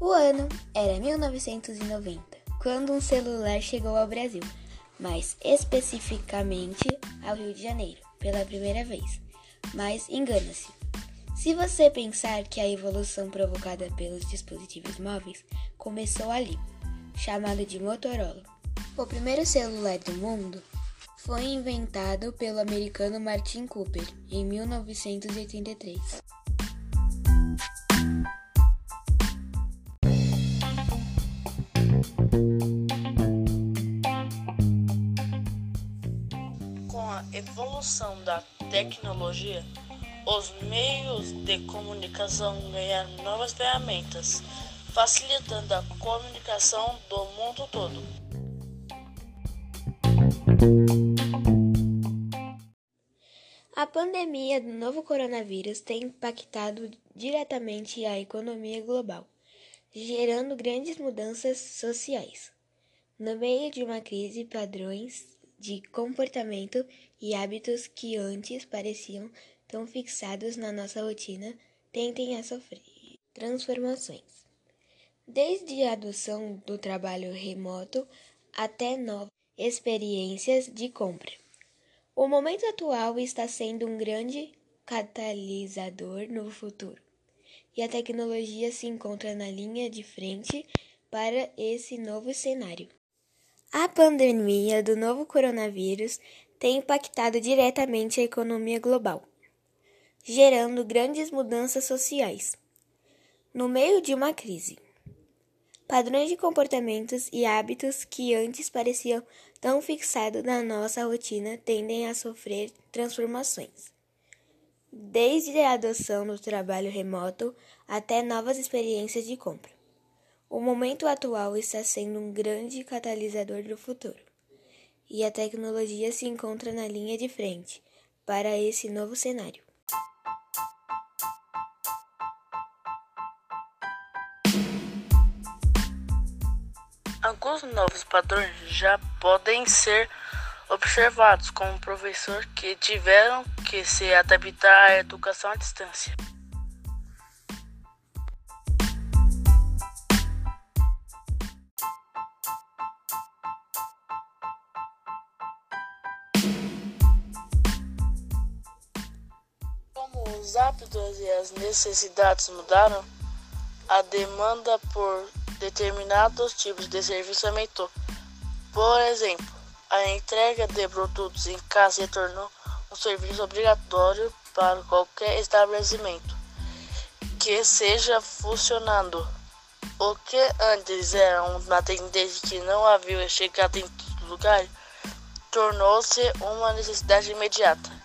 O ano era 1990, quando um celular chegou ao Brasil, mais especificamente ao Rio de Janeiro, pela primeira vez. Mas engana-se. Se você pensar que a evolução provocada pelos dispositivos móveis começou ali, chamado de Motorola. O primeiro celular do mundo foi inventado pelo americano Martin Cooper em 1983. Com a evolução da tecnologia, os meios de comunicação ganharam novas ferramentas, facilitando a comunicação do mundo todo. A pandemia do novo coronavírus tem impactado diretamente a economia global, gerando grandes mudanças sociais. No meio de uma crise, padrões de comportamento e hábitos que antes pareciam tão fixados na nossa rotina tendem a sofrer transformações. Desde a adoção do trabalho remoto até novas experiências de compra. O momento atual está sendo um grande catalisador no futuro, e a tecnologia se encontra na linha de frente para esse novo cenário. A pandemia do novo coronavírus tem impactado diretamente a economia global, gerando grandes mudanças sociais. No meio de uma crise, padrões de comportamentos e hábitos que antes pareciam tão fixados na nossa rotina tendem a sofrer transformações. Desde a adoção do trabalho remoto até novas experiências de compra. O momento atual está sendo um grande catalisador do futuro, e a tecnologia se encontra na linha de frente para esse novo cenário. Alguns novos padrões já podem ser observados, como professor que tiveram que se adaptar à educação à distância. Como os hábitos e as necessidades mudaram, a demanda por determinados tipos de serviço aumentou. Por exemplo, a entrega de produtos em casa se tornou um serviço obrigatório para qualquer estabelecimento que seja funcionando. O que antes era uma tendência que não havia chegado em todo lugar, tornou-se uma necessidade imediata.